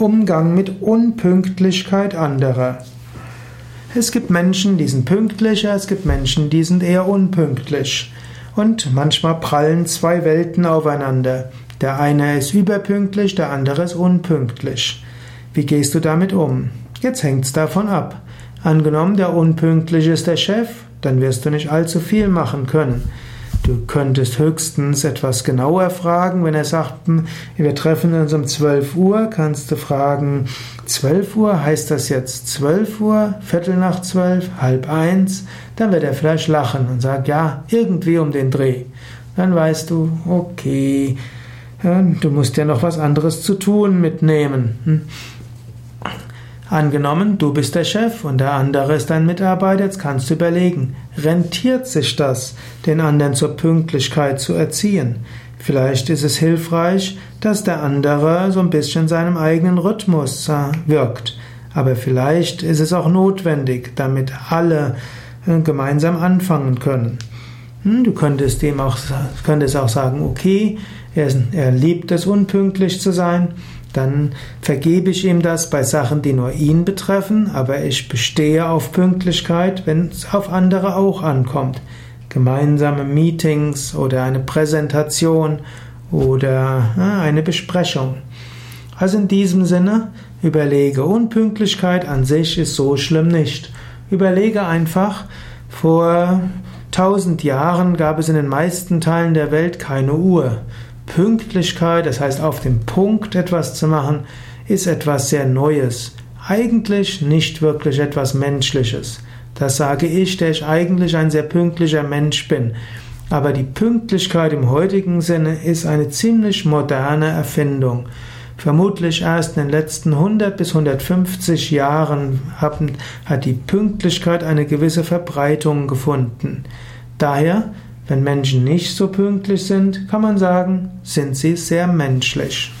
Umgang mit Unpünktlichkeit anderer. Es gibt Menschen, die sind pünktlicher, es gibt Menschen, die sind eher unpünktlich. Und manchmal prallen zwei Welten aufeinander. Der eine ist überpünktlich, der andere ist unpünktlich. Wie gehst du damit um? Jetzt hängt's davon ab. Angenommen, der Unpünktliche ist der Chef, dann wirst du nicht allzu viel machen können. Du könntest höchstens etwas genauer fragen, wenn er sagt, hm, wir treffen uns um 12 Uhr, kannst du fragen, 12 Uhr, heißt das jetzt 12 Uhr, Viertel nach 12, halb eins? Dann wird er vielleicht lachen und sagt, ja, irgendwie um den Dreh. Dann weißt du, okay, du musst ja noch was anderes zu tun mitnehmen. Angenommen, du bist der Chef und der andere ist dein Mitarbeiter, jetzt kannst du überlegen, rentiert sich das, den anderen zur Pünktlichkeit zu erziehen? Vielleicht ist es hilfreich, dass der andere so ein bisschen seinem eigenen Rhythmus äh, wirkt. Aber vielleicht ist es auch notwendig, damit alle äh, gemeinsam anfangen können. Hm, du könntest dem auch, könntest auch sagen, okay, er, er liebt es, unpünktlich zu sein, dann vergebe ich ihm das bei Sachen, die nur ihn betreffen, aber ich bestehe auf Pünktlichkeit, wenn es auf andere auch ankommt. Gemeinsame Meetings oder eine Präsentation oder eine Besprechung. Also in diesem Sinne, überlege, Unpünktlichkeit an sich ist so schlimm nicht. Überlege einfach, vor tausend Jahren gab es in den meisten Teilen der Welt keine Uhr. Pünktlichkeit, das heißt auf dem Punkt etwas zu machen, ist etwas sehr Neues. Eigentlich nicht wirklich etwas Menschliches. Das sage ich, der ich eigentlich ein sehr pünktlicher Mensch bin. Aber die Pünktlichkeit im heutigen Sinne ist eine ziemlich moderne Erfindung. Vermutlich erst in den letzten 100 bis 150 Jahren hat die Pünktlichkeit eine gewisse Verbreitung gefunden. Daher wenn Menschen nicht so pünktlich sind, kann man sagen, sind sie sehr menschlich.